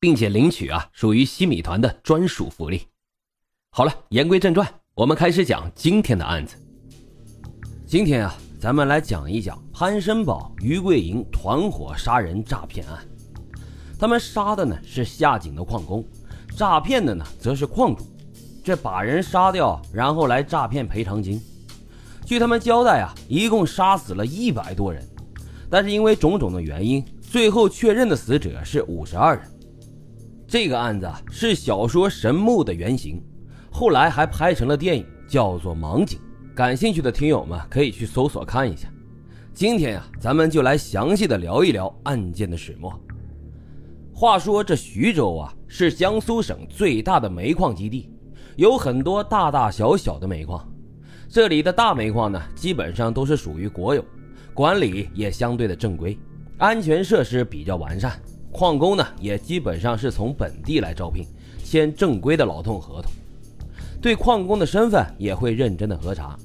并且领取啊，属于西米团的专属福利。好了，言归正传，我们开始讲今天的案子。今天啊，咱们来讲一讲潘申宝、于桂营团伙杀人诈骗案。他们杀的呢是下井的矿工，诈骗的呢则是矿主。这把人杀掉，然后来诈骗赔偿金。据他们交代啊，一共杀死了一百多人，但是因为种种的原因，最后确认的死者是五十二人。这个案子是小说《神木》的原型，后来还拍成了电影，叫做《盲井》。感兴趣的听友们可以去搜索看一下。今天呀，咱们就来详细的聊一聊案件的始末。话说这徐州啊，是江苏省最大的煤矿基地，有很多大大小小的煤矿。这里的大煤矿呢，基本上都是属于国有，管理也相对的正规，安全设施比较完善。矿工呢，也基本上是从本地来招聘，签正规的劳动合同，对矿工的身份也会认真的核查，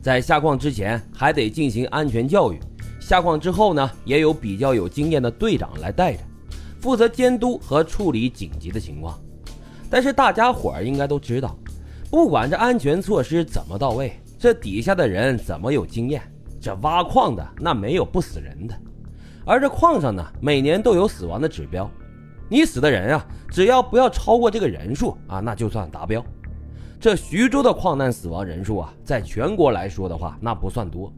在下矿之前还得进行安全教育，下矿之后呢，也有比较有经验的队长来带着，负责监督和处理紧急的情况。但是大家伙儿应该都知道，不管这安全措施怎么到位，这底下的人怎么有经验，这挖矿的那没有不死人的。而这矿上呢，每年都有死亡的指标，你死的人啊，只要不要超过这个人数啊，那就算达标。这徐州的矿难死亡人数啊，在全国来说的话，那不算多。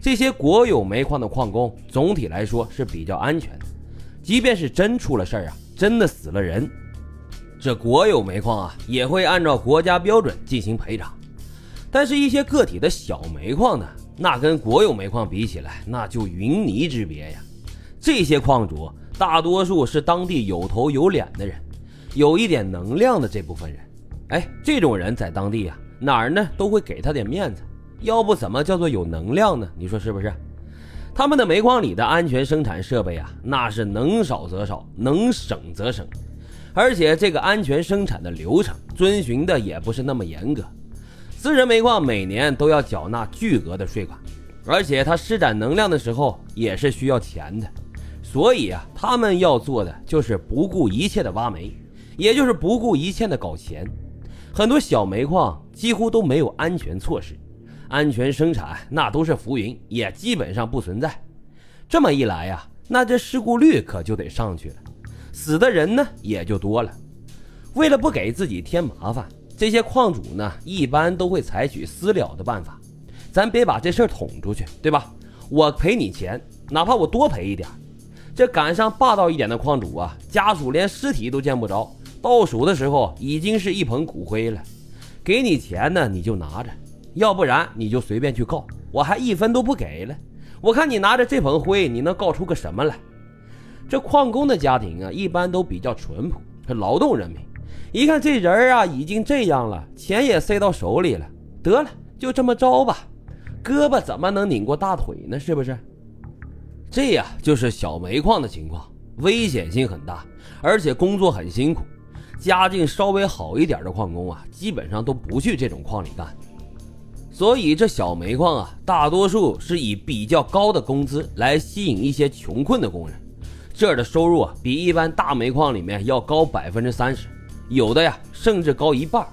这些国有煤矿的矿工总体来说是比较安全的，即便是真出了事儿啊，真的死了人，这国有煤矿啊也会按照国家标准进行赔偿。但是，一些个体的小煤矿呢，那跟国有煤矿比起来，那就云泥之别呀。这些矿主大多数是当地有头有脸的人，有一点能量的这部分人。哎，这种人在当地啊，哪儿呢都会给他点面子，要不怎么叫做有能量呢？你说是不是？他们的煤矿里的安全生产设备啊，那是能少则少，能省则省，而且这个安全生产的流程遵循的也不是那么严格。私人煤矿每年都要缴纳巨额的税款，而且他施展能量的时候也是需要钱的。所以啊，他们要做的就是不顾一切的挖煤，也就是不顾一切的搞钱。很多小煤矿几乎都没有安全措施，安全生产那都是浮云，也基本上不存在。这么一来呀，那这事故率可就得上去了，死的人呢也就多了。为了不给自己添麻烦，这些矿主呢一般都会采取私了的办法。咱别把这事儿捅出去，对吧？我赔你钱，哪怕我多赔一点。这赶上霸道一点的矿主啊，家属连尸体都见不着，到手的时候已经是一捧骨灰了。给你钱呢，你就拿着；要不然你就随便去告，我还一分都不给了。我看你拿着这捧灰，你能告出个什么来？这矿工的家庭啊，一般都比较淳朴，是劳动人民。一看这人啊，已经这样了，钱也塞到手里了，得了，就这么着吧。胳膊怎么能拧过大腿呢？是不是？这呀，就是小煤矿的情况，危险性很大，而且工作很辛苦。家境稍微好一点的矿工啊，基本上都不去这种矿里干。所以这小煤矿啊，大多数是以比较高的工资来吸引一些穷困的工人。这儿的收入啊，比一般大煤矿里面要高百分之三十，有的呀，甚至高一半。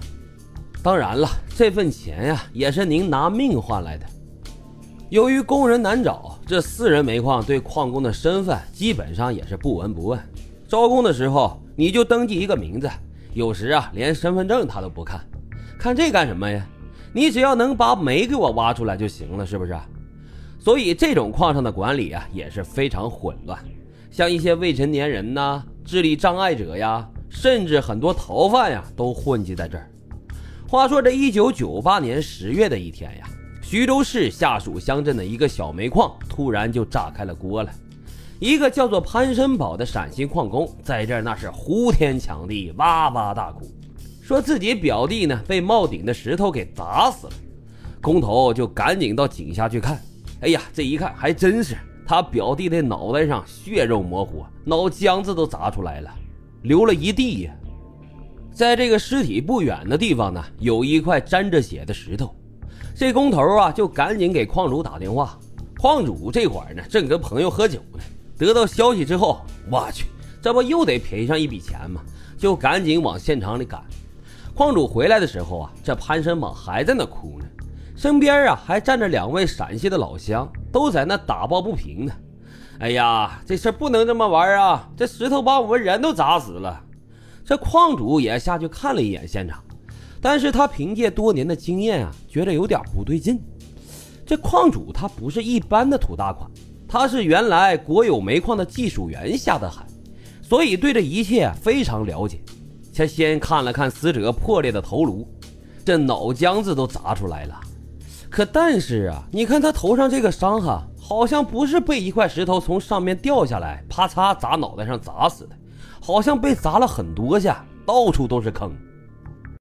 当然了，这份钱呀，也是您拿命换来的。由于工人难找，这私人煤矿对矿工的身份基本上也是不闻不问。招工的时候，你就登记一个名字，有时啊连身份证他都不看，看这干什么呀？你只要能把煤给我挖出来就行了，是不是？所以这种矿上的管理啊也是非常混乱，像一些未成年人呐、智力障碍者呀，甚至很多逃犯呀都混迹在这儿。话说这一九九八年十月的一天呀。徐州市下属乡镇的一个小煤矿突然就炸开了锅了，一个叫做潘申宝的陕西矿工在这那是呼天抢地，哇哇大哭。说自己表弟呢被帽顶的石头给砸死了。工头就赶紧到井下去看，哎呀，这一看还真是他表弟的脑袋上血肉模糊，脑浆子都砸出来了，流了一地呀。在这个尸体不远的地方呢，有一块沾着血的石头。这工头啊，就赶紧给矿主打电话。矿主这会儿呢，正跟朋友喝酒呢。得到消息之后，我去，这不又得赔上一笔钱吗？就赶紧往现场里赶。矿主回来的时候啊，这潘神榜还在那哭呢，身边啊还站着两位陕西的老乡，都在那打抱不平呢。哎呀，这事不能这么玩啊！这石头把我们人都砸死了。这矿主也下去看了一眼现场，但是他凭借多年的经验啊，觉得有点不对劲。这矿主他不是一般的土大款，他是原来国有煤矿的技术员下的海，所以对这一切非常了解。他先看了看死者破裂的头颅，这脑浆子都砸出来了。可但是啊，你看他头上这个伤哈，好像不是被一块石头从上面掉下来，啪嚓砸脑袋上砸死的。好像被砸了很多下，到处都是坑。